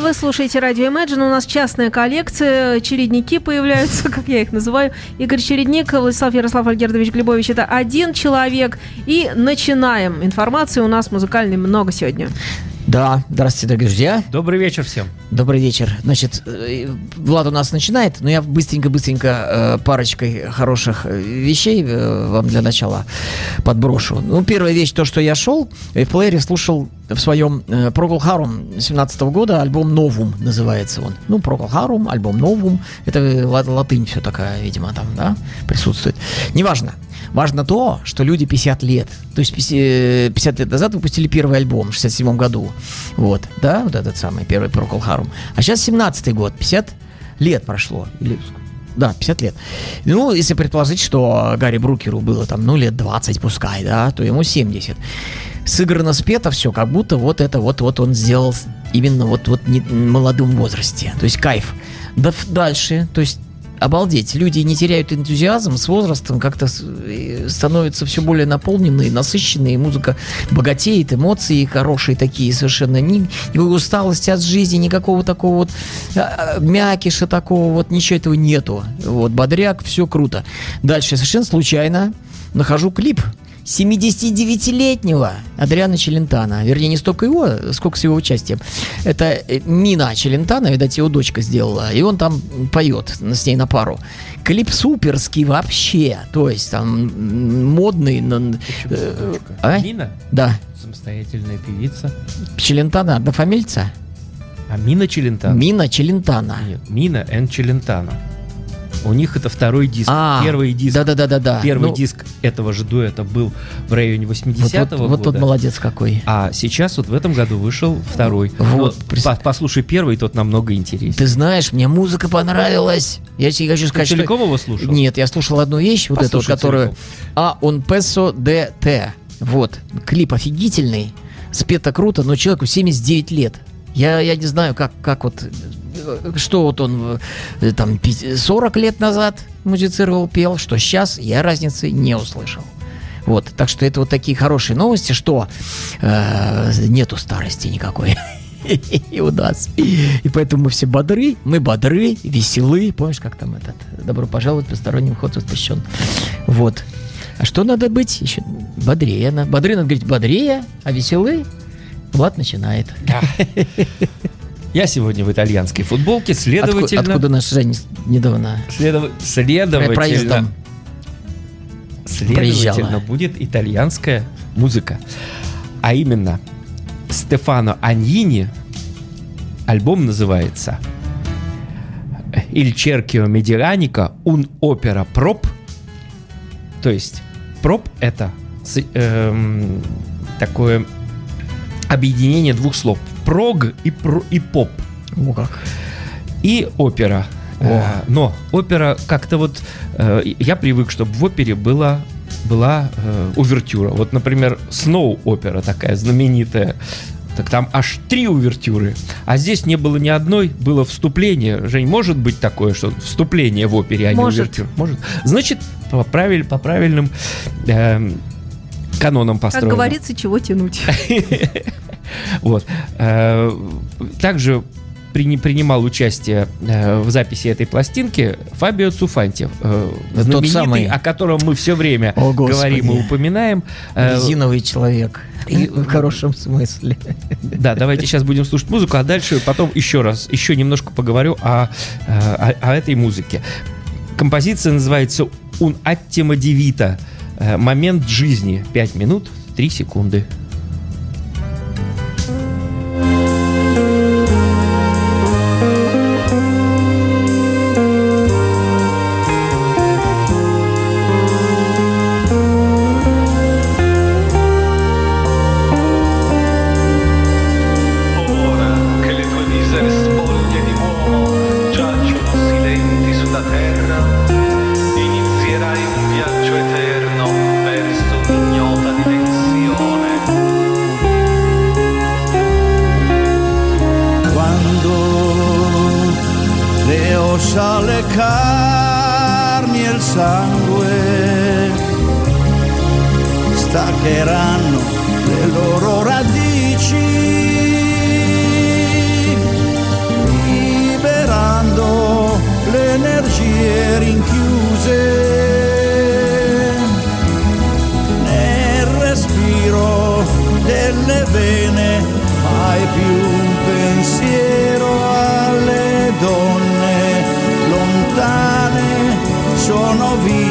Вы слушаете радио Imagine. У нас частная коллекция. Чередники появляются, как я их называю. Игорь Чередник, Владислав Ярослав Альгердович Глебович. Это один человек. И начинаем. Информации у нас музыкальной много сегодня. Да, здравствуйте, дорогие друзья. Добрый вечер всем. Добрый вечер. Значит, э, Влад у нас начинает, но я быстренько-быстренько э, парочкой хороших э, вещей вам для начала подброшу. Ну, первая вещь, то, что я шел, в плеере слушал в своем Procol Harum 17 года альбом Новум называется он. Ну, Procol Harum, альбом Новум. Это латынь все такая, видимо, там, да, присутствует. Неважно. Важно то, что люди 50 лет, то есть 50 лет назад выпустили первый альбом в 67 году. Вот, да, вот этот самый первый Procol Harum. А сейчас 17 год, 50 лет прошло. Или да, 50 лет. Ну, если предположить, что Гарри Брукеру было там, ну, лет 20 пускай, да, то ему 70. Сыграно, спето все, как будто вот это вот-вот он сделал именно вот, вот не, молодом возрасте. То есть кайф. Да, дальше, то есть обалдеть, люди не теряют энтузиазм с возрастом, как-то становятся все более наполненные, насыщенные, музыка богатеет, эмоции хорошие такие совершенно, ни, никакой усталости от жизни, никакого такого вот а, а, мякиша такого, вот ничего этого нету. Вот, бодряк, все круто. Дальше. Совершенно случайно нахожу клип 79-летнего Адриана Челентана. Вернее, не столько его, сколько с его участием. Это э, Мина Челентана, видать, его дочка сделала. И он там поет с ней на пару. Клип суперский вообще. То есть там модный. Э, а? Мина? Да. Самостоятельная певица. Челентана, однофамильца? А Мина Челентана? Мина Челентана. Нет, Мина Н. Челентана. У них это второй диск. А, первый диск. Да, да, да, да, да. Первый ну, диск этого же дуэта был в районе 80-го вот, вот, года. Вот тот молодец какой. А сейчас вот в этом году вышел второй. Вот. вот по послушай первый, тот намного интереснее. Ты знаешь, мне музыка понравилась. Я тебе хочу сказать, Ты целиком что... его слушал? Нет, я слушал одну вещь, вот эту, которую... А, он Песо ДТ. Вот. Клип офигительный. Спето круто, но человеку 79 лет. Я, я не знаю, как, как вот что вот он э, там 40 лет назад музицировал, пел, что сейчас, я разницы не услышал. Вот, так что это вот такие хорошие новости, что э, нету старости никакой. И у нас. И поэтому мы все бодры, мы бодры, веселы. Помнишь, как там этот «Добро пожаловать, посторонний вход воспрещен». Вот. А что надо быть? Еще бодрее. Бодры надо говорить бодрее, а веселы Влад начинает. Да. Я сегодня в итальянской футболке, следовательно... Откуда, откуда наш Жень недавно? Следов... Следовательно... Проездом. Следовательно, Проезжала. будет итальянская музыка. А именно, Стефано Аньини, альбом называется «Il cerchio medianico un opera prop», то есть проб это э, такое объединение двух слов прог и, про, и поп. О, как. И опера. О. Э, но опера как-то вот... Э, я привык, чтобы в опере была была э, увертюра. Вот, например, Сноу опера такая знаменитая. Так там аж три увертюры. А здесь не было ни одной, было вступление. Жень, может быть такое, что вступление в опере, а может. не увертюра? Может. Значит, по, правиль, по правильным э, канонам построено. Как говорится, чего тянуть. Вот. Э, также принимал участие э, в записи этой пластинки Фабио Цуфанти, э, знаменитый, самый... о котором мы все время О, говорим и упоминаем. Резиновый человек. И в хорошем смысле. Да, давайте сейчас будем слушать музыку, а дальше потом еще раз, еще немножко поговорю о, о, о этой музыке. Композиция называется «Un attimo di vita» Момент жизни. 5 минут 3 секунды. Sono vivo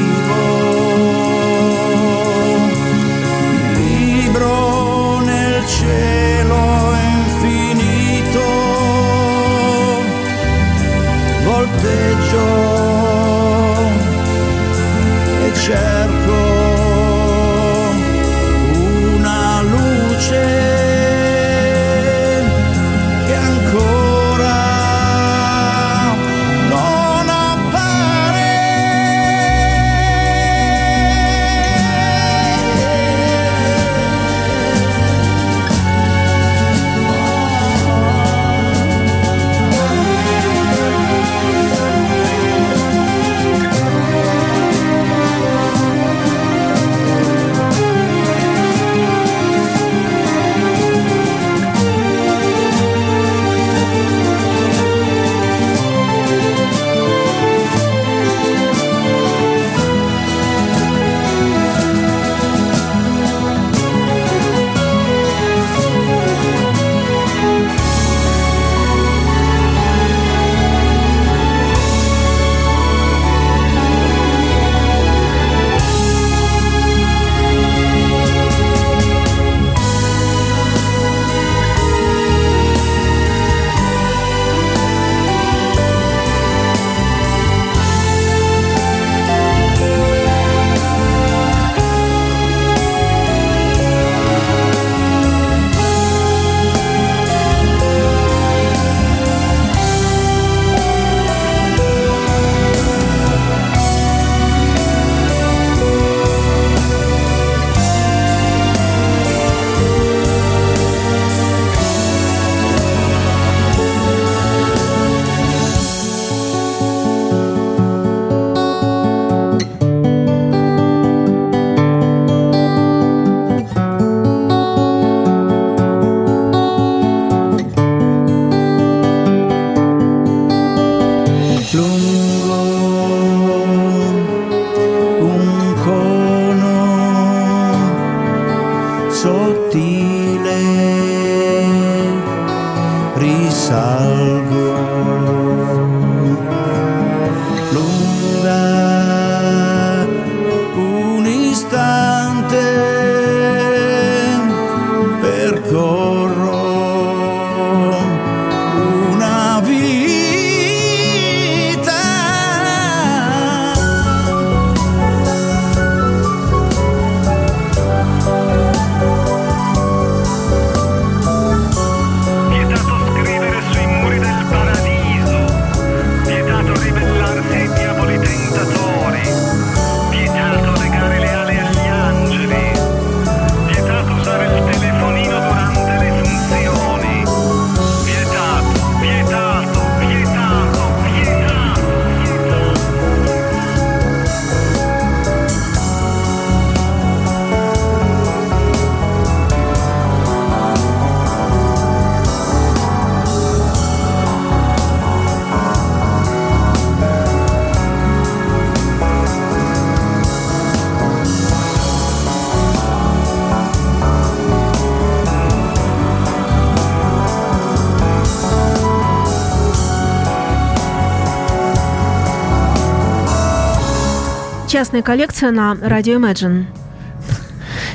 Частная коллекция на радио Imagine.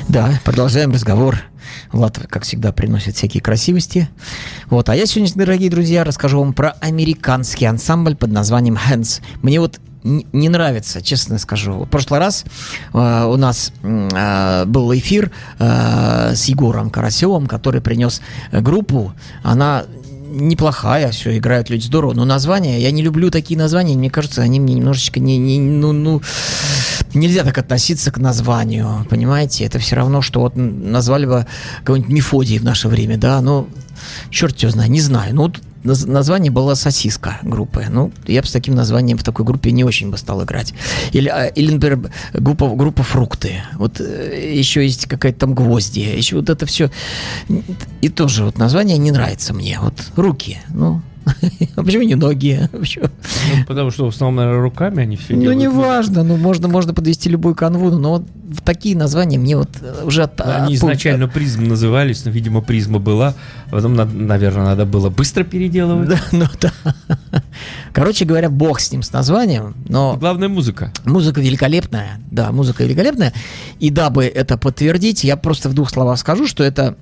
Да, продолжаем разговор. Влад, как всегда, приносит всякие красивости. Вот, а я сегодня, дорогие друзья, расскажу вам про американский ансамбль под названием Hands. Мне вот не нравится, честно скажу. В прошлый раз э, у нас э, был эфир э, с Егором Карасевым, который принес группу. Она неплохая, все, играют люди здорово, но название, я не люблю такие названия, мне кажется, они мне немножечко не, не ну, ну, нельзя так относиться к названию, понимаете, это все равно, что вот назвали бы кого-нибудь Мефодий в наше время, да, ну, черт его знает, не знаю, ну, вот наз- название было «Сосиска» группы, ну, я бы с таким названием в такой группе не очень бы стал играть. Или, а, или например, группа, группа «Фрукты», вот э, еще есть какая-то там «Гвозди», еще вот это все, и тоже вот название не нравится мне, вот «Руки», ну, А почему не ноги? Почему? Ну, потому что в основном, наверное, руками они все Ну, делают. не важно, ну, можно, можно подвести любую канву, но вот такие названия мне вот э, уже... от- Ну, Они изначально призм назывались, но, видимо, призма была. Потом, наверное, надо было быстро переделывать. Да, ну да. Короче говоря, бог с ним, с названием, но Главная музыка. музыка великолепная, да, музыка великолепная. И дабы это подтвердить, я просто в двух словах скажу, что это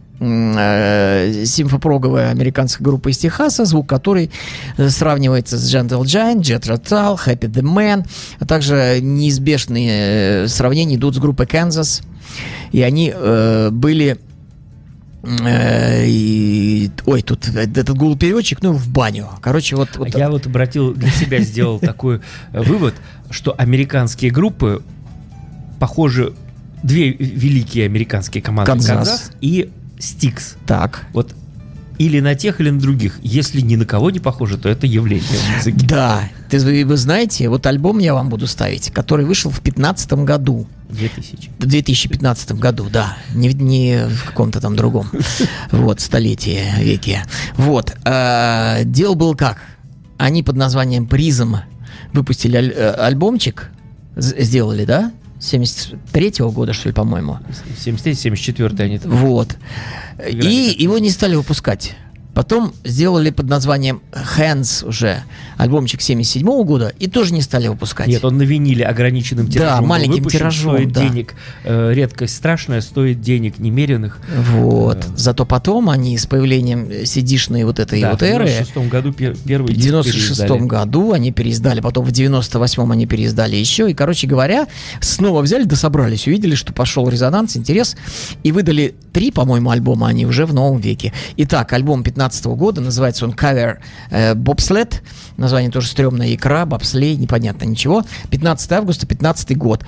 симфопроговая американская группа из Техаса, звук которой э, сравнивается с Gentle Giant, Jet Rotal, Happy the Man, а также неизбежные э, сравнения идут с группой Kansas. И они э, были э, и- ой, тут этот гул-переводчик, ну, в баню. Короче, вот... вот Я вот обратил для себя сделал такой э, вывод, что американские группы похожи две великие американские команды Канзас. Канзас и Стикс. так. Вот или на тех, или на других. Если ни на кого не похоже, то это явление в музыке. Да, ты, вы, вы знаете, вот альбом я вам буду ставить, который вышел в 2015 году. 2000. В 2015 году, да, не, в- не в каком-то там другом, вот, столетии, веке. Вот, э, дело было как? Они под названием «Призм» выпустили аль- э, альбомчик, сделали, да? 73-го года, что ли, по-моему. 73-74 они там. Вот. Играли И его не стали выпускать. Потом сделали под названием Hands уже альбомчик 77 года и тоже не стали выпускать. Нет, он на виниле ограниченным Да, тиражом был маленьким выпущен, тиражом, стоит да. денег. Э, редкость страшная, стоит денег немеренных. Вот. Да. Зато потом они с появлением CD-шной вот этой Да, вот в эры, 96 году пе- первый в диск 96 переиздали. году они переиздали, потом в 98-м они переиздали еще. И, короче говоря, снова взяли, да собрались, увидели, что пошел резонанс, интерес, и выдали три, по-моему, альбома, они уже в новом веке. Итак, альбом 15 года, называется он Cover э, Bobsled, название тоже стрёмная икра, бобслей, непонятно ничего. 15 августа, 15 год.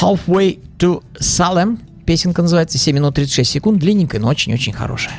Halfway to Salem, песенка называется, 7 минут 36 секунд, длинненькая, но очень-очень хорошая.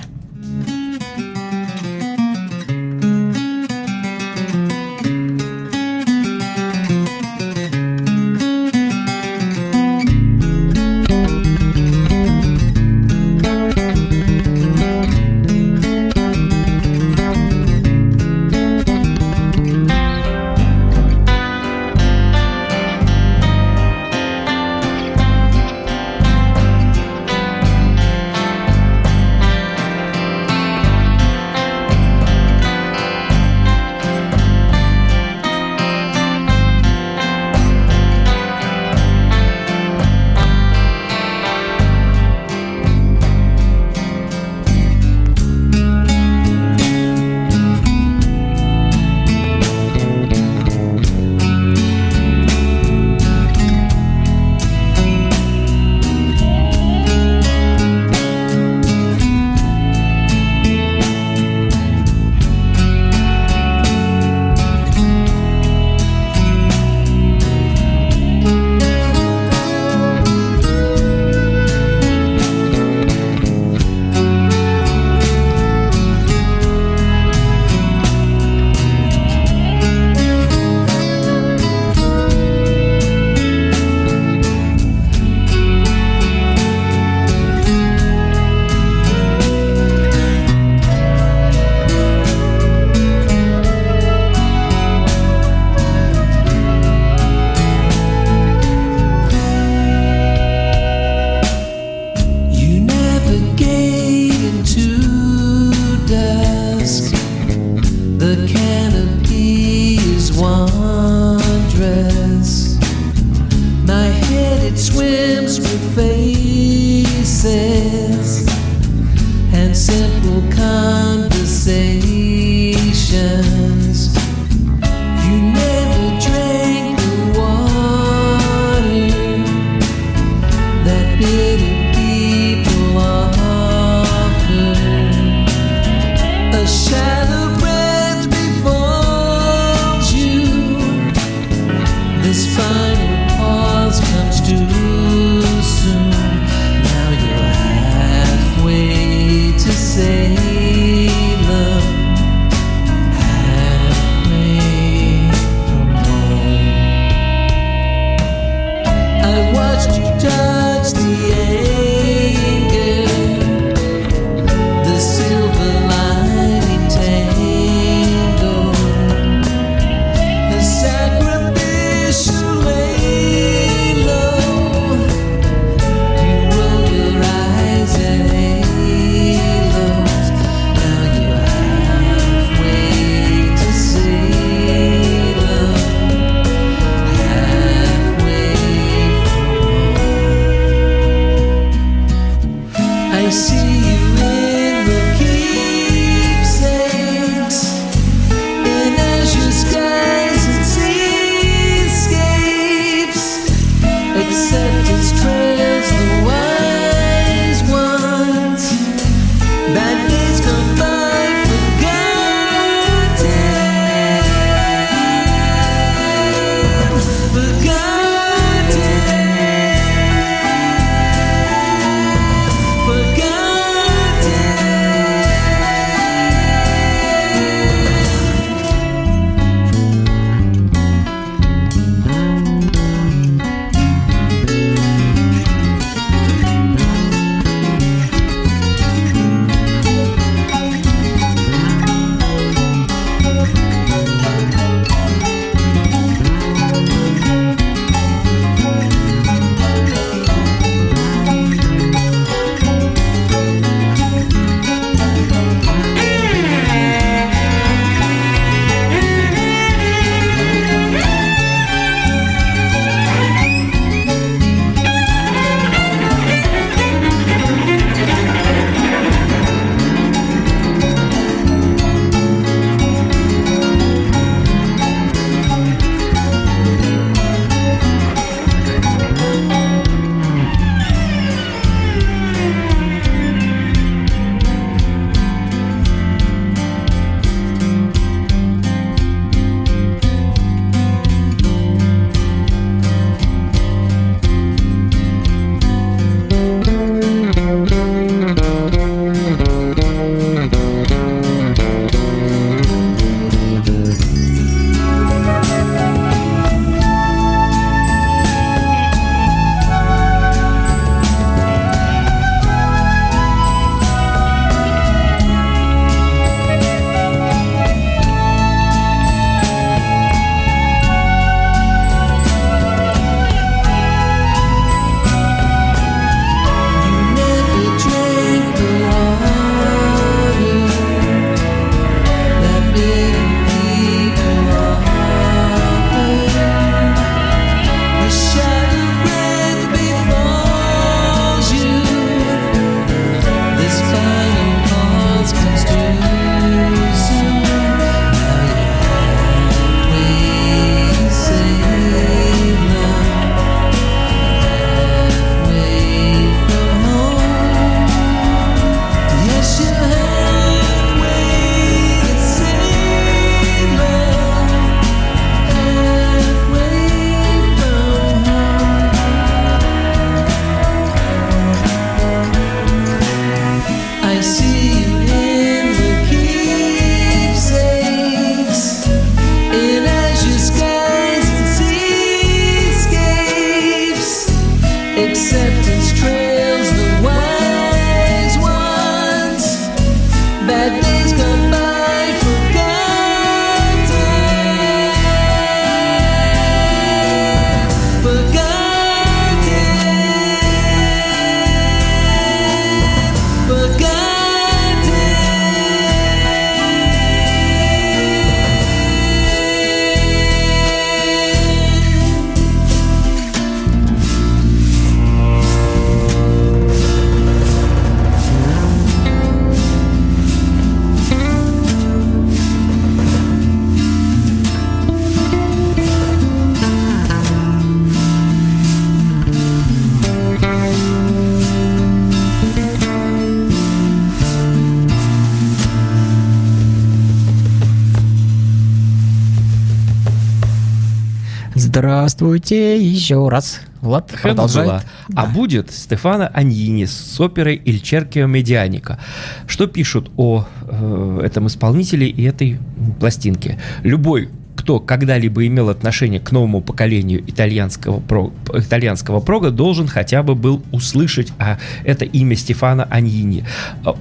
Здравствуйте еще раз. Влад продолжает. Хэнзела. А будет Стефана Аньини с оперой «Il Cerchio Medianico». Что пишут о э, этом исполнителе и этой пластинке? Любой кто когда-либо имел отношение к новому поколению итальянского, про- итальянского прога, должен хотя бы был услышать а, это имя Стефана Аньини.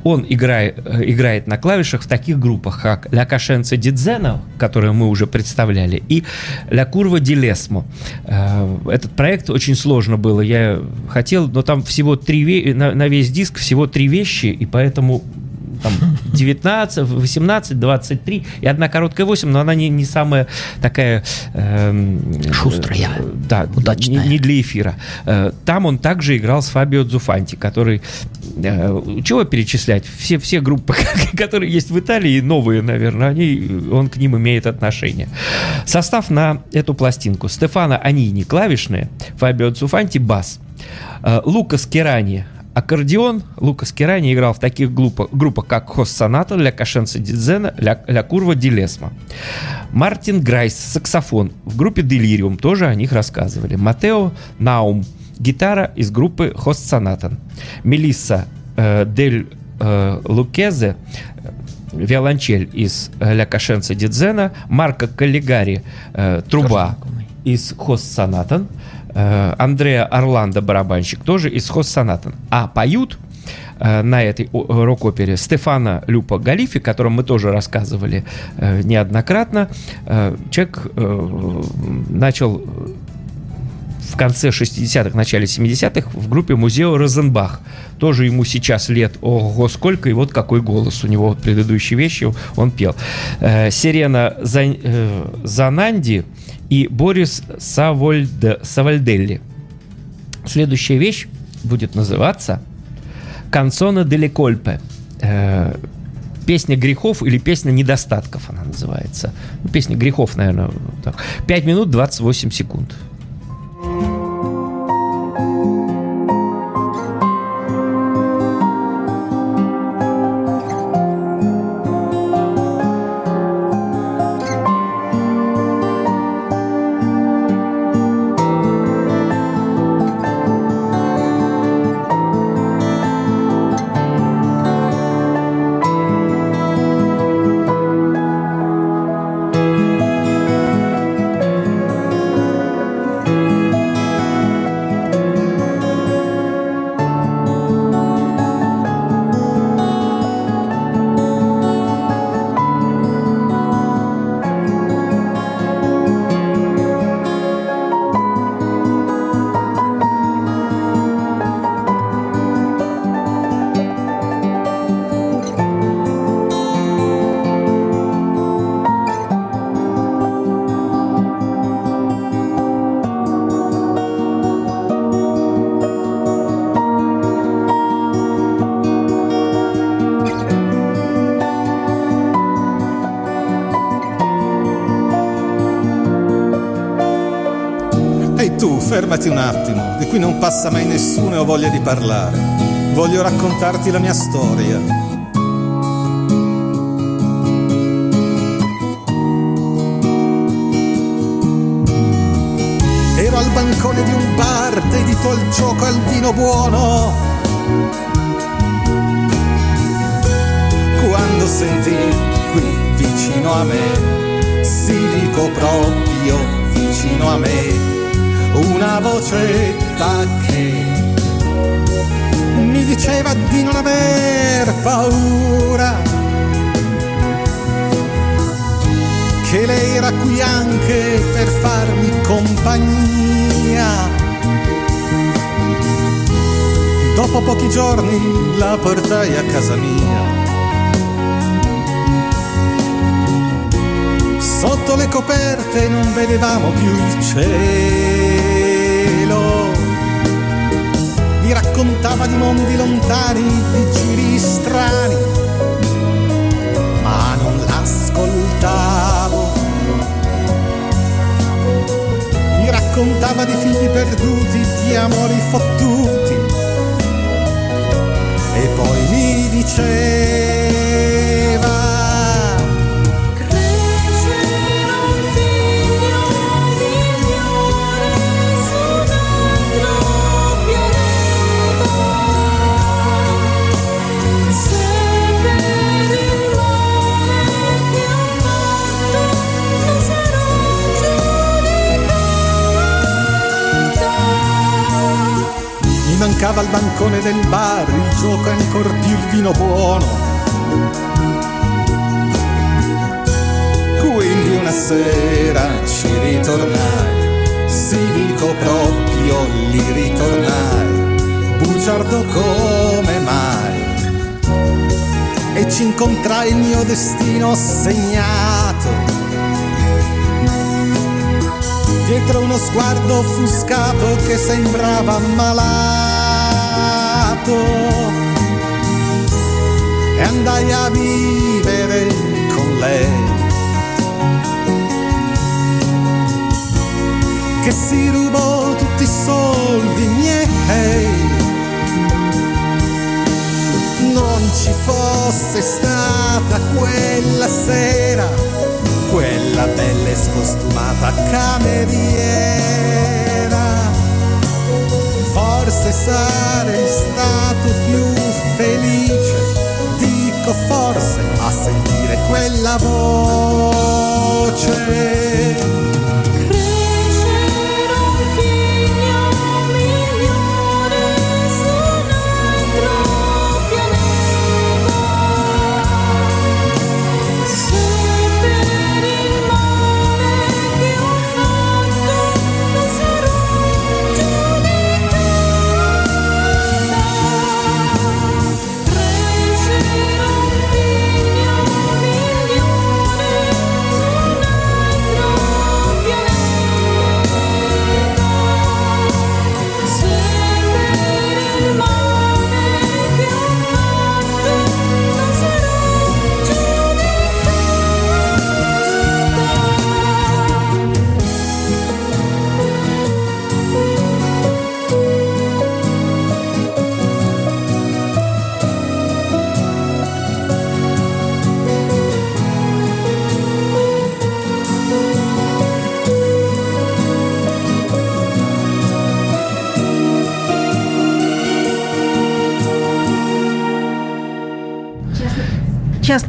Он играет, играет на клавишах в таких группах, как «Ля Кашенца Дидзена», которую мы уже представляли, и «Ля Курва Ди Лесмо». Э, Этот проект очень сложно было. Я хотел, но там всего три на, на весь диск всего три вещи, и поэтому там 19, 18, 23 и одна короткая 8, но она не, не самая такая... эм, Шустрая, э, Да, удачная. Не, не для эфира. Э, Там он также играл с Фабио Дзуфанти, который... э, Чего перечислять? Все, все группы, которые есть в Италии, новые, наверное, они, он к ним имеет отношение. Состав на эту пластинку. Стефано Аньини клавишные, Фабио Дзуффанти бас, Э, Лука Скерани аккордеон. Лука Скерани играл в таких группах, как Höstsonaten, La Coscienza di Zeno, La, La Curva di Lesmo. Мартин Грайс, саксофон. В группе Delirium тоже о них рассказывали. Маттео Наум, гитара из группы Höstsonaten. Мелисса э, Дель э, Луккезе, виолончель из Ля Кашенца Дидзена. Марко Каллигари, э, труба из Хост Сонатан. Э, Андреа Орландо, барабанщик, тоже из Хост Сонатан. А поют э, на этой рок-опере Стефана Люпа Галифи, о котором мы тоже рассказывали э, неоднократно. Э, Человек э, начал в конце 60-х, начале 70-х в группе музея Розенбах. Тоже ему сейчас лет ого сколько, и вот какой голос у него, вот предыдущие вещи он пел. Э, Сирена Зан- э, Зананди и Борис Савольд- Савальделли. Следующая вещь будет называться «Канцона деле Кольпе». Э, Песня грехов или песня недостатков она называется. Ну, песня грехов, наверное. Так. 5 минут 28 секунд. Fermati un attimo, di qui non passa mai nessuno e ho voglia di parlare. Voglio raccontarti la mia storia. Ero al bancone di un bar dedito al gioco al vino buono. Quando sentì qui vicino a me, sì dico proprio vicino a me, una vocetta che mi diceva di non aver paura. Che lei era qui anche per farmi compagnia. Dopo pochi giorni la portai a casa mia. Sotto le coperte non vedevamo più il cielo. Mi raccontava di mondi lontani, di giri strani, ma non l'ascoltavo. Mi raccontava di figli perduti, di amori fottuti. E poi mi diceva bancone del bar, il gioco è ancor più il vino buono. Quindi una sera ci ritornai, sì dico proprio li ritornai, bugiardo come mai. E ci incontrai il mio destino segnato dietro uno sguardo offuscato che sembrava malato e andai a vivere con lei. Che si rubò tutti i soldi miei. Non ci fosse stata quella sera quella bella e scostumata cameriera. Forse sarei stato più felice, dico forse, a sentire quella voce.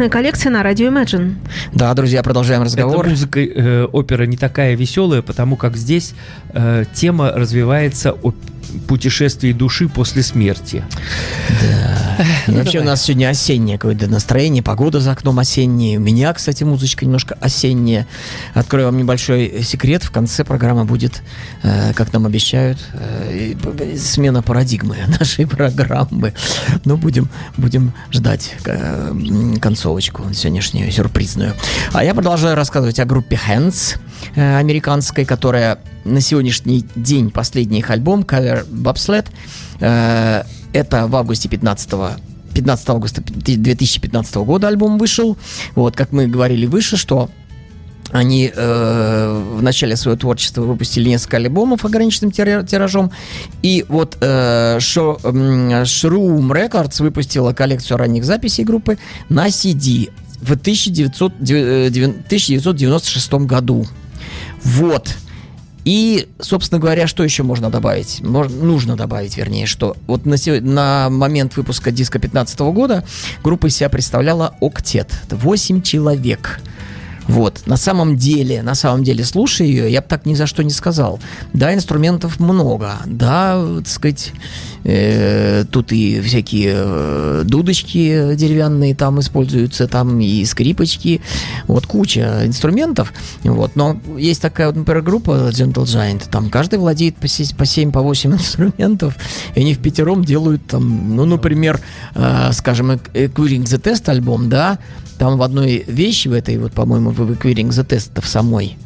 Частная коллекция на радио Imagine. Да, друзья, продолжаем разговор. Эта музыка э, опера не такая веселая, потому как здесь э, тема развивается о путешествии души после смерти. И вообще у нас сегодня осеннее какое-то настроение, погода за окном осенняя. У меня, кстати, музычка немножко осенняя. Открою вам небольшой секрет. В конце программы будет, э, как нам обещают, э, смена парадигмы нашей программы. Но будем, будем ждать э, концовочку сегодняшнюю, сюрпризную. А я продолжаю рассказывать о группе Hands американской, которая на сегодняшний день последний их альбом Cover Bobsled это в августе 15 15 августа 2015 года альбом вышел. Вот, как мы говорили выше, что они э, в начале своего творчества выпустили несколько альбомов ограниченным тира- тиражом. И вот э, м, Shroom Records выпустила коллекцию ранних записей группы на CD в 1900 э, девян- 1996 году. Вот. И, собственно говоря, что еще можно добавить? Мож- нужно добавить, вернее, что вот на, сего- на момент выпуска диска 2015 года группа из себя представляла октет. Это 8 человек. Вот, на самом деле, на самом деле, слушая ее, я бы так ни за что не сказал. Да, инструментов много, да, так сказать, э, тут и всякие э, дудочки деревянные там используются, там и скрипочки, вот куча инструментов, вот, но есть такая, вот, например, группа Gentle Giant, там каждый владеет по 7, по 7, по 8 инструментов, и они в пятером делают там, ну, например, э, скажем, Queering the Test альбом, да, там в одной вещи, в этой вот, по-моему, в Queering the Test в самой,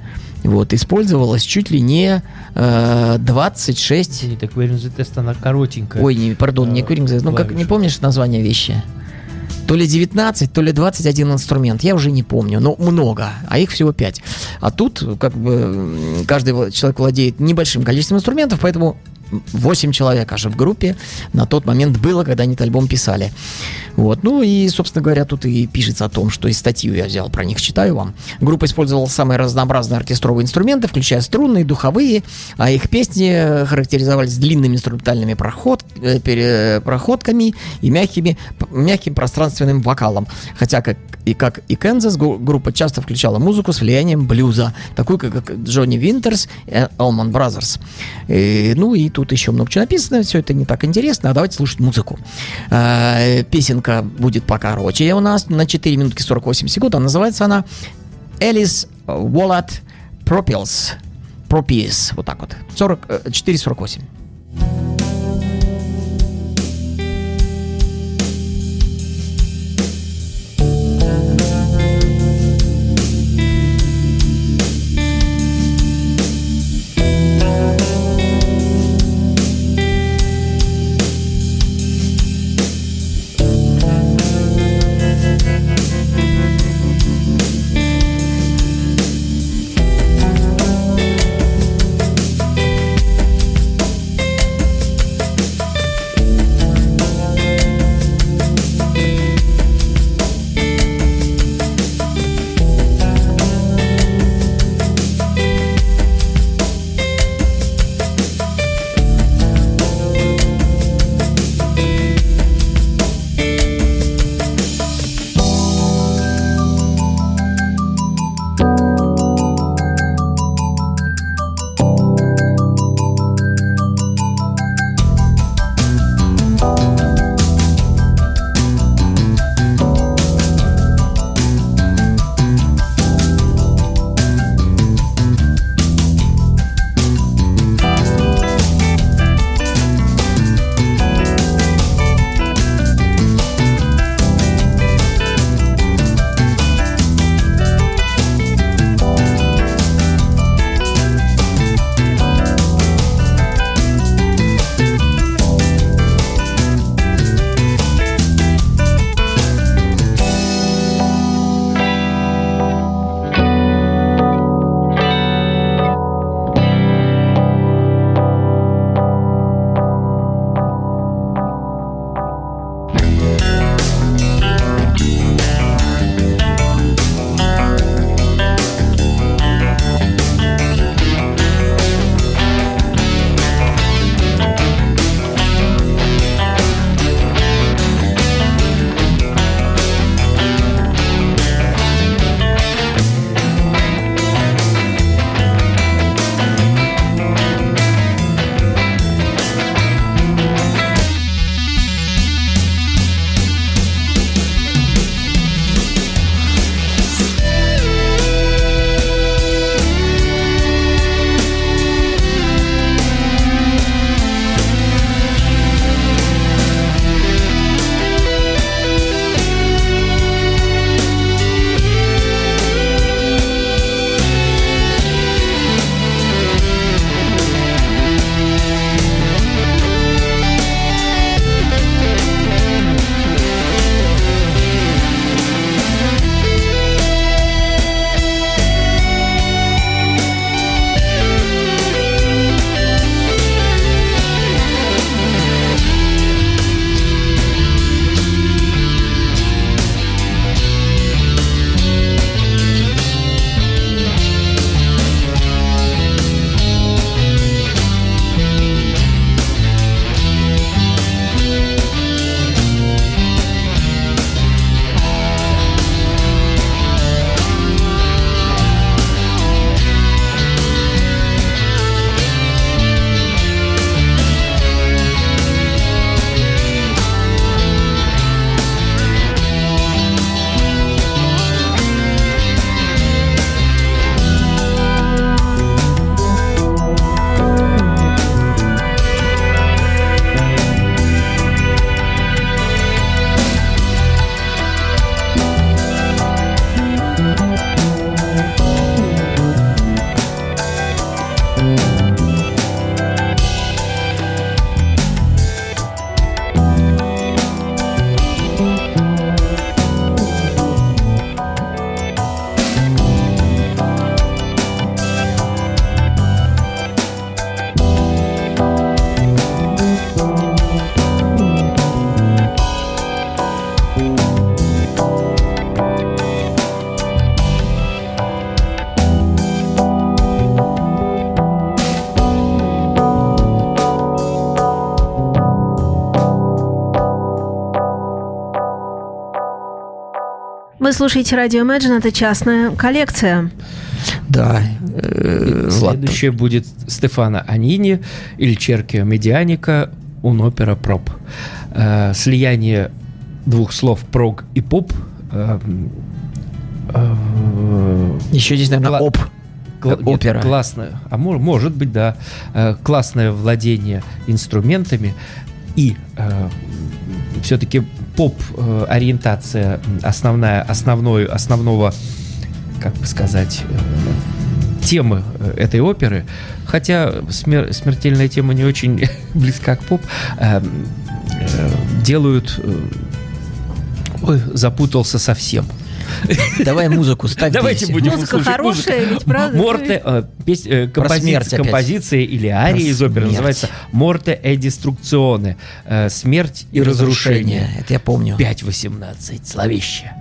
вот, использовалось чуть ли не э, 26 Не, так Querying Test, она коротенькая. Ой, не, пардон, не Queering the- Ну, как, не помнишь название вещи? То ли 19, то ли 21 инструмент, я уже не помню, но много, а их всего 5. А тут как бы каждый человек владеет небольшим количеством инструментов, поэтому 8 человек аж в группе на тот момент было, когда они этот альбом писали. Вот. Ну и, собственно говоря, тут и пишется о том, что из статью я взял, про них читаю вам. Группа использовала самые разнообразные оркестровые инструменты, включая струнные, духовые, а их песни характеризовались длинными инструментальными проход, э, пере- проходками и мягкими, мягким пространственным вокалом. Хотя, как и как и Кэнзас, группа часто включала музыку с влиянием блюза, такую как как Джонни Винтерс и Allman Brothers. Э, ну и тут еще много чего написано, все это не так интересно, а давайте слушать музыку. Э, песенка будет покороче у нас, на 4 минутки 48 секунд, а называется она Элис Уоллет Пропилс. Пропис, вот так вот. 40, э, 4.48. слушаете радио Imagine, это частная коллекция. Да. э, Влад, Следующее будет Стефана Анини, или Черкио Медианика, Унопера Проб. Э, Слияние двух слов прог и поп. э, э, Еще здесь, наверное, оп. Кла- нет, опера. классное, а мо- может быть, да, э, классное владение инструментами и все-таки поп-ориентация основная, основной, основного, как бы сказать, э, темы э, этой оперы, хотя смер- смертельная тема не очень близка к поп, э, делают... Ой, запутался совсем. Давай музыку ставь. Давайте будем Музыка хорошая, ведь, правда? Морте, э, э, композиция или ария из оперы называется Морте e Деструкционе. э, Смерть и, разрушение. Это я помню. 5.18. Словище.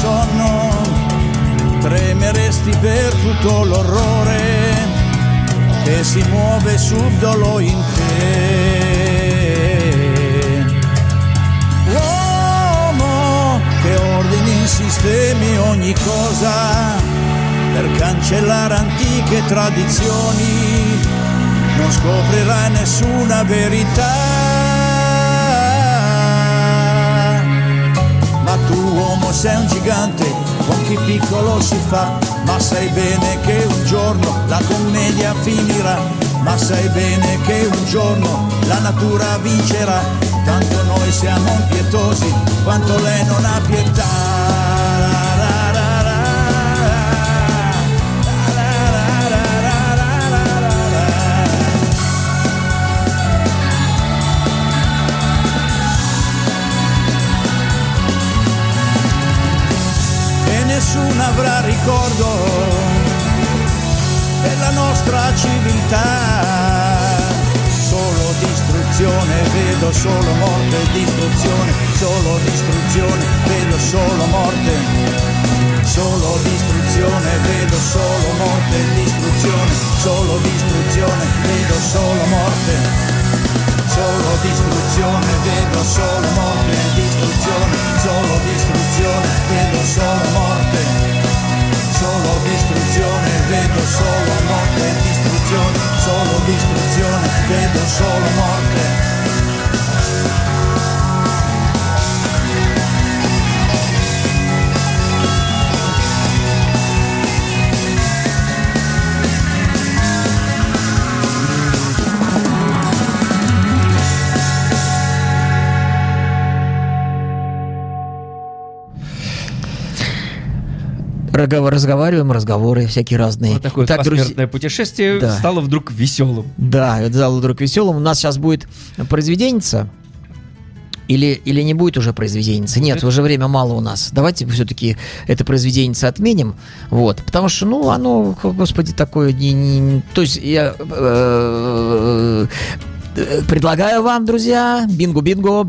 Sonno, tremeresti per tutto l'orrore che si muove subdolo in te. Uomo, che ordini, sistemi ogni cosa per cancellare antiche tradizioni, non scoprirai nessuna verità. Sei un gigante, con chi piccolo si fa, ma sai bene che un giorno la commedia finirà, ma sai bene che un giorno la natura vincerà, tanto noi siamo impietosi quanto lei non ha pietà. Ricordo della nostra civiltà. Solo distruzione, vedo solo morte distruzione, solo distruzione, vedo solo morte. Solo distruzione, vedo solo morte distruzione, solo distruzione, vedo solo morte. Solo distruzione, vedo solo morte distruzione, solo distruzione, vedo solo vedo solo morte. Разговариваем, разговоры всякие разные. Вот такое Так, посмертное путешествие Да. стало вдруг веселым. Да, это стало вдруг веселым. У нас сейчас будет произведенница. Или, или не будет уже произведенница? Нет, уже время мало у нас. Давайте все-таки это произведенница отменим. Вот. Потому что, ну, оно, господи, такое... Не, не- то есть я... э, Предлагаю вам, друзья, бинго-бинго,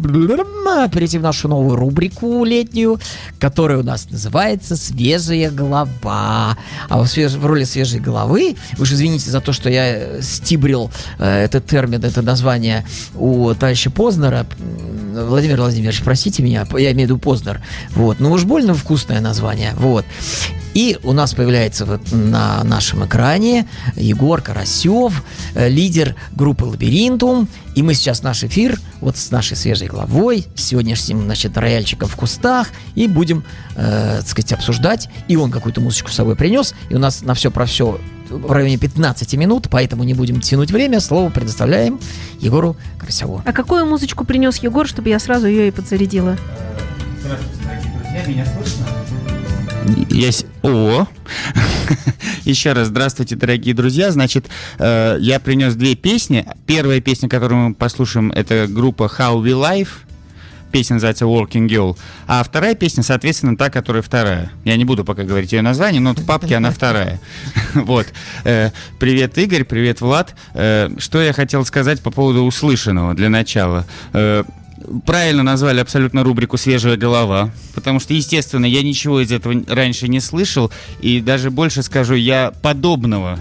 перейти в нашу новую рубрику летнюю, которая у нас называется «Свежая голова». А в, свеж- в роли свежей головы, вы же извините за то, что я э, стибрил э, этот термин, это название у товарища Познера. М, Владимир Владимирович, простите меня, я имею в виду Познер. Вот. Ну уж больно вкусное название. Вот. И у нас появляется вот на нашем экране Егор Карасев, э, лидер группы «Лабиринтум». И мы сейчас наш эфир вот с нашей свежей главой, с сегодняшним, значит, рояльчиком в кустах, и будем, э, так сказать, обсуждать. И он какую-то музычку с собой принес, и у нас на все про все в районе 15 минут, поэтому не будем тянуть время. Слово предоставляем Егору Карасеву. А какую музычку принес Егор, чтобы я сразу ее и подзарядила? Есть. О! Еще раз здравствуйте, дорогие друзья. Значит, э, я принес две песни. Первая песня, которую мы послушаем, это группа How We Life. Песня называется Working Girl. А вторая песня, соответственно, та, которая вторая. Я не буду пока говорить ее название, но в папке она вторая. Вот. Э, Привет, Игорь, привет, Влад. Э, Что я хотел сказать по поводу услышанного для начала. Э, Правильно назвали абсолютно рубрику «Свежая голова», потому что, естественно, я ничего из этого раньше не слышал, и даже больше скажу, я подобного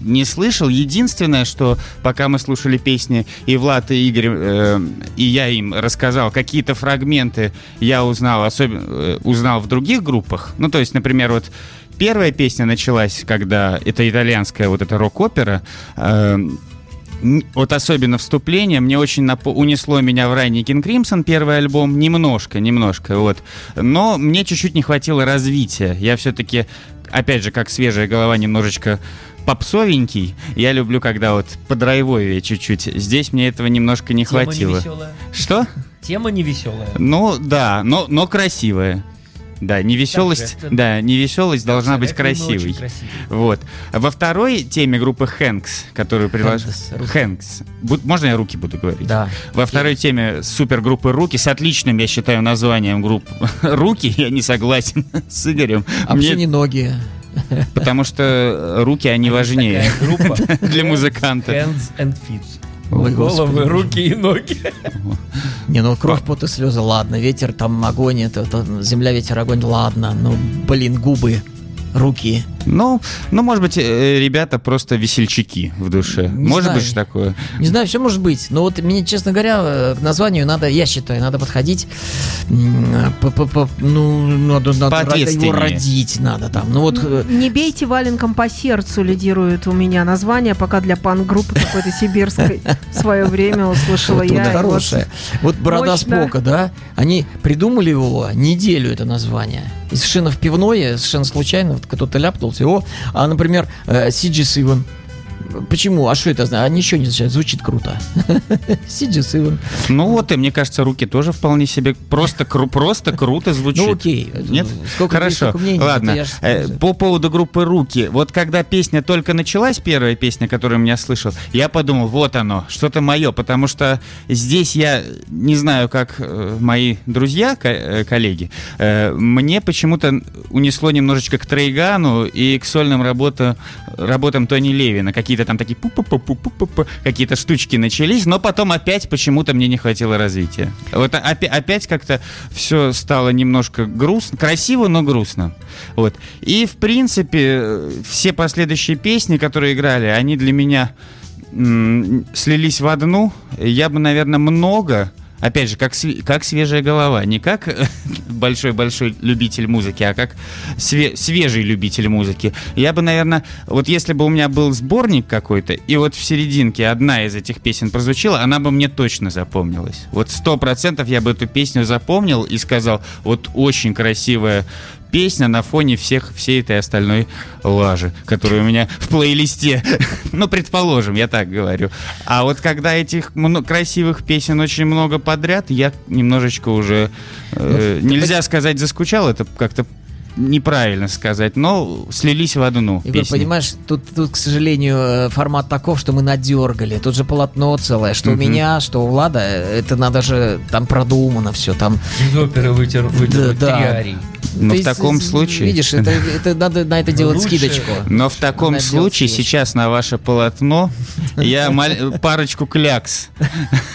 не слышал. Единственное, что пока мы слушали песни, и Влад, и Игорь, э, и я им рассказал, какие-то фрагменты я узнал, особенно э, узнал в других группах. Ну, то есть, например, вот первая песня началась, когда это итальянская вот эта рок-опера, э, вот особенно вступление мне очень напо- унесло меня в ранний King Crimson, первый альбом, немножко, немножко, вот. Но мне чуть-чуть не хватило развития. Я все-таки, опять же, как свежая голова, немножечко попсовенький. Я люблю, когда вот подрайвовее чуть-чуть. Здесь мне этого немножко не хватило. Что? Тема невеселая. Ну, да, но, но красивая. Да, невеселость, Торжественно. да, невеселость должна быть красивой. красивой. Вот. Во второй теме группы Хэнкс, которую приложил... Хэнкс, Можно я руки буду говорить? Да. Во второй теме супергруппы «Руки» с отличным, я считаю, названием группы «Руки». Я не согласен с Игорем. А Мне- не ноги? Потому что руки, они важнее для музыканта. Hands and Feet. Ой, Головы, господи. руки и ноги. Не, ну кровь, пот и слезы, ладно. Ветер, там огонь, это, это земля, ветер, огонь, ладно. Ну, блин, губы, руки. Ну, ну, может быть, э, ребята просто весельчаки в душе. Не Может знаю. быть, такое. Не знаю, все может быть. Но вот мне, честно говоря, э, к названию надо, я считаю, надо подходить. м, по- по- по- Ну, надо, надо его родить надо там. Ну вот. э, Не бейте валенком по сердцу лидирует у меня название, пока для панк-группы какой-то сибирской в свое время услышала Вот, вот я. вот хорошее. Вот борода мощно. Спока, да? Они придумали его неделю это название. И совершенно в пивное, совершенно случайно, вот кто-то ляпнулся. О, а, например, э, Сиджи Сиван. Почему? А что это значит? А ничего не означает. Звучит круто. Сиди с Иван. Ну вот, и мне кажется, руки тоже вполне себе просто, кру- просто круто звучит. Ну окей. Нет? Сколько Хорошо. мнений, Ладно. Э, По поводу группы «Руки». Вот когда песня только началась, первая песня, которую я слышал, я подумал, вот оно, что-то мое, потому что здесь я не знаю, как э, мои друзья, э, коллеги, э, мне почему-то унесло немножечко к Трейгану и к сольным работа- работам Тони Левина. Какие-то там такие какие-то штучки начались, но потом опять почему-то мне не хватило развития. Вот опя- опять как-то все стало немножко грустно, красиво, но грустно. Вот. И, в принципе, все последующие песни, которые играли, они для меня слились в одну. Я бы, наверное, много... Опять же, как, как свежая голова. Не как большой-большой любитель музыки, а как све- свежий любитель музыки. Я бы, наверное, вот если бы у меня был сборник какой-то, и вот в серединке одна из этих песен прозвучала, она бы мне точно запомнилась. Вот сто процентов я бы эту песню запомнил и сказал, вот очень красивая песня на фоне всех, всей этой остальной лажи, которая у меня в плейлисте. ну, предположим, я так говорю. А вот когда этих красивых песен очень много подряд, я немножечко уже, э, нельзя сказать, заскучал, это как-то неправильно сказать, но слились в одну Егор, песню. понимаешь, тут, тут, к сожалению, э, формат таков, что мы надергали. Тут же полотно целое, что у Мгм. меня, что у Влада. э, Это надо же, там продумано все, там... Из оперы вытер, вытер Да, да. триарий. Но Ты в таком случае... Видишь, это, это надо на это делать Лучше- скидочку. Но в таком Надо случае сейчас на ваше полотно я парочку клякс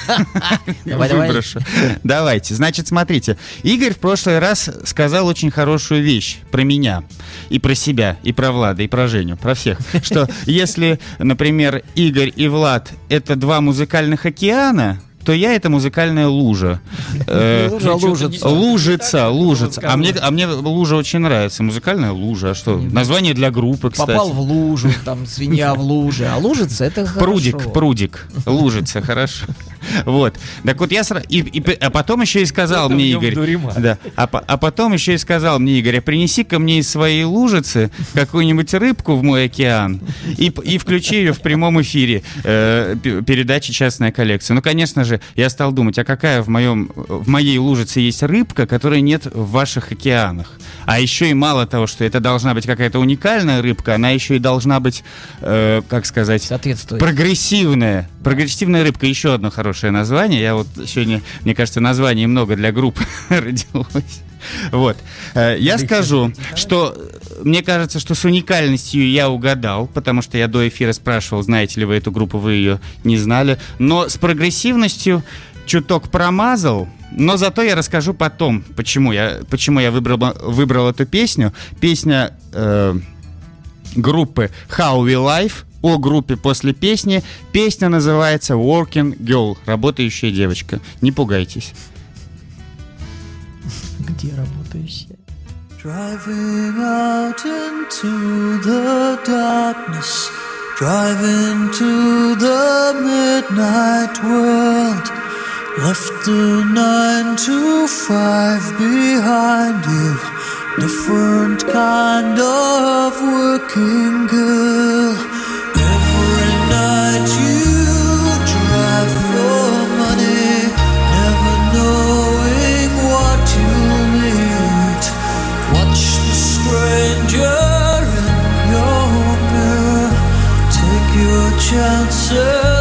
выброшу. Давайте. Значит, смотрите. Игорь в прошлый раз сказал очень хорошую вещь про меня. И про себя, и про Влада, и про Женю, про всех. Что если, например, Игорь и Влад — это два музыкальных океана, то я это музыкальная лужа. Э, Лужа, лужица. Лужица, лужица. А мне, а мне лужа очень нравится. Музыкальная лужа. А что? Название для группы, кстати. Попал в лужу, там свинья в луже. А лужица это хорошо. Прудик, прудик, лужица, хорошо. Вот. Так вот я сразу... И, и- а потом еще и сказал Кто-то мне Игорь... дуриман. Да. А, а потом еще и сказал мне Игорь, а принеси ко мне из своей лужицы какую-нибудь рыбку в мой океан и, и включи ее в прямом эфире э, передачи «Частная коллекция». Ну, конечно же, я стал думать, а какая в, моем, в моей лужице есть рыбка, которой нет в ваших океанах? А еще и мало того, что это должна быть какая-то уникальная рыбка, она еще и должна быть, э, как сказать... Прогрессивная. Прогрессивная рыбка. Еще одно хорошее название. Я вот сегодня, мне кажется, названий много для групп родилось. Вот. Э, Я скажу, что э, мне кажется, что с уникальностью я угадал, потому что я до эфира спрашивал, знаете ли вы эту группу, вы ее не знали. Но с прогрессивностью чуток промазал, но зато я расскажу потом, почему я, почему я выбрал, выбрал эту песню. Песня э, группы How We Life о группе после песни. Песня называется Working Girl, работающая девочка. Не пугайтесь. Где работающая? Driving out into the darkness, driving to the midnight world. Left the nine to five behind you, different kind of working girl. Every night you drive for money, never knowing what you'll. Watch the stranger in your mirror. Take your chances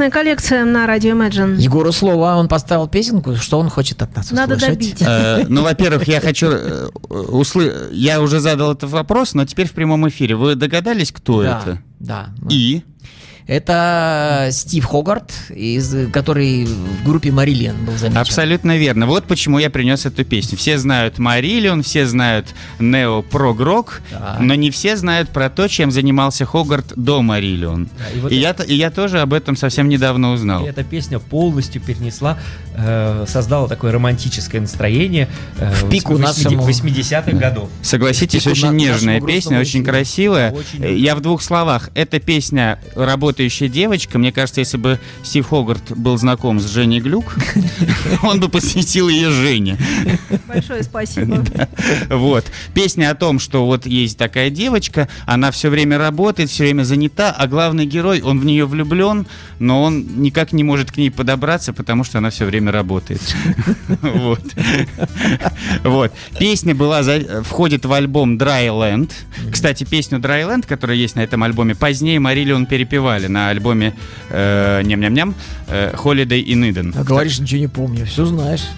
частная коллекция на радио Imagine. Егору слово, он поставил песенку, что он хочет от нас Надо услышать? добить. Э, Ну, во-первых, я хочу э, услы... Я уже задал этот вопрос, но теперь в прямом эфире. Вы догадались, кто Да, это? да. И? Это Стив Хогарт, из, который в группе Марилиан был замечен. Абсолютно верно. Вот почему я принес эту песню. Все знают Мариллион, все знают Нео Прогрок, Да. но не все знают про то, чем занимался Хогарт до Мариллион. Да, и вот и, я, и я тоже об этом совсем недавно узнал. И эта песня полностью перенесла, э, создала такое романтическое настроение э, В пику восьми- нашему. 80-х годов. Согласитесь, очень на- нежная песня, очень красивая. Очень. Я в двух словах. Эта песня «Работающая девочка». Мне кажется, если бы Стив Хогарт был знаком с Женей Глюк, он бы посвятил ее Жене. Большое спасибо. Вот. Песня о том, что вот есть такая девочка, она все время работает, все время занята, а главный герой, он в нее влюблен, но он никак не может к ней подобраться, потому что она все время работает. Вот. Вот. Песня была входит в альбом Dry Land. Кстати, песню Dry Land, которая есть на этом альбоме, позднее Мариллион перепевали на альбоме э, ням-ням-ням э, Holiday in Eden. А говоришь, ничего не помню, все знаешь.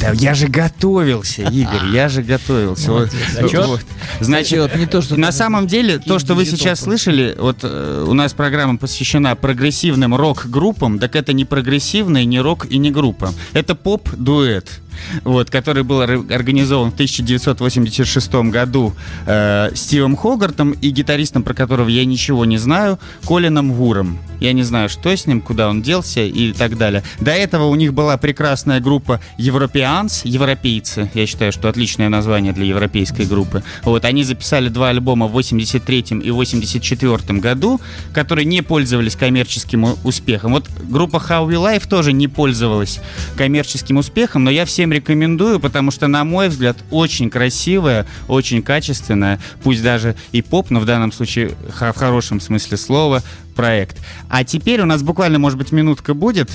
Да я же готовился, Игорь, я же готовился. Вот, Молодец. Вот. Значит, Зачет, не то, что на самом деле, то, что вы сейчас слышали, вот э, у нас программа посвящена прогрессивным рок-группам, так это не прогрессивная, не рок и не группа. Это поп-дуэт. Вот, который был ор- организован в 1986 году э, Стивом Хогартом и гитаристом, про которого я ничего не знаю, Колином Вуром. Я не знаю, что с ним, куда он делся и так далее. До этого у них была прекрасная группа Европеанс, европейцы. Я считаю, что отличное название для европейской группы. Вот, они записали два альбома в 83 и 84 году, которые не пользовались коммерческим успехом. Вот группа How We Life тоже не пользовалась коммерческим успехом, но я всем рекомендую, потому что, на мой взгляд, очень красивая, очень качественная, пусть даже и поп, но в данном случае в хорошем смысле слова, проект. А теперь у нас буквально, может быть, минутка будет.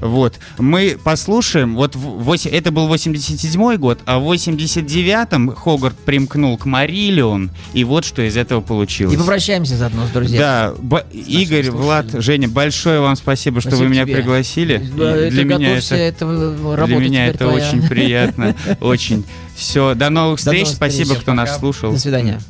Вот, мы послушаем, вот в восемь- это был 87 год, а в 89-м Хогарт примкнул к Мариллион, и вот что из этого получилось. И попрощаемся заодно с друзьями. Да, б- Игорь, слушателями. Влад, Женя, большое вам спасибо, что вы Спасибо меня тебе. пригласили. Да, для меня это, это, для меня это твоя. очень приятно, очень. Все, до новых встреч, спасибо, кто нас слушал. До свидания.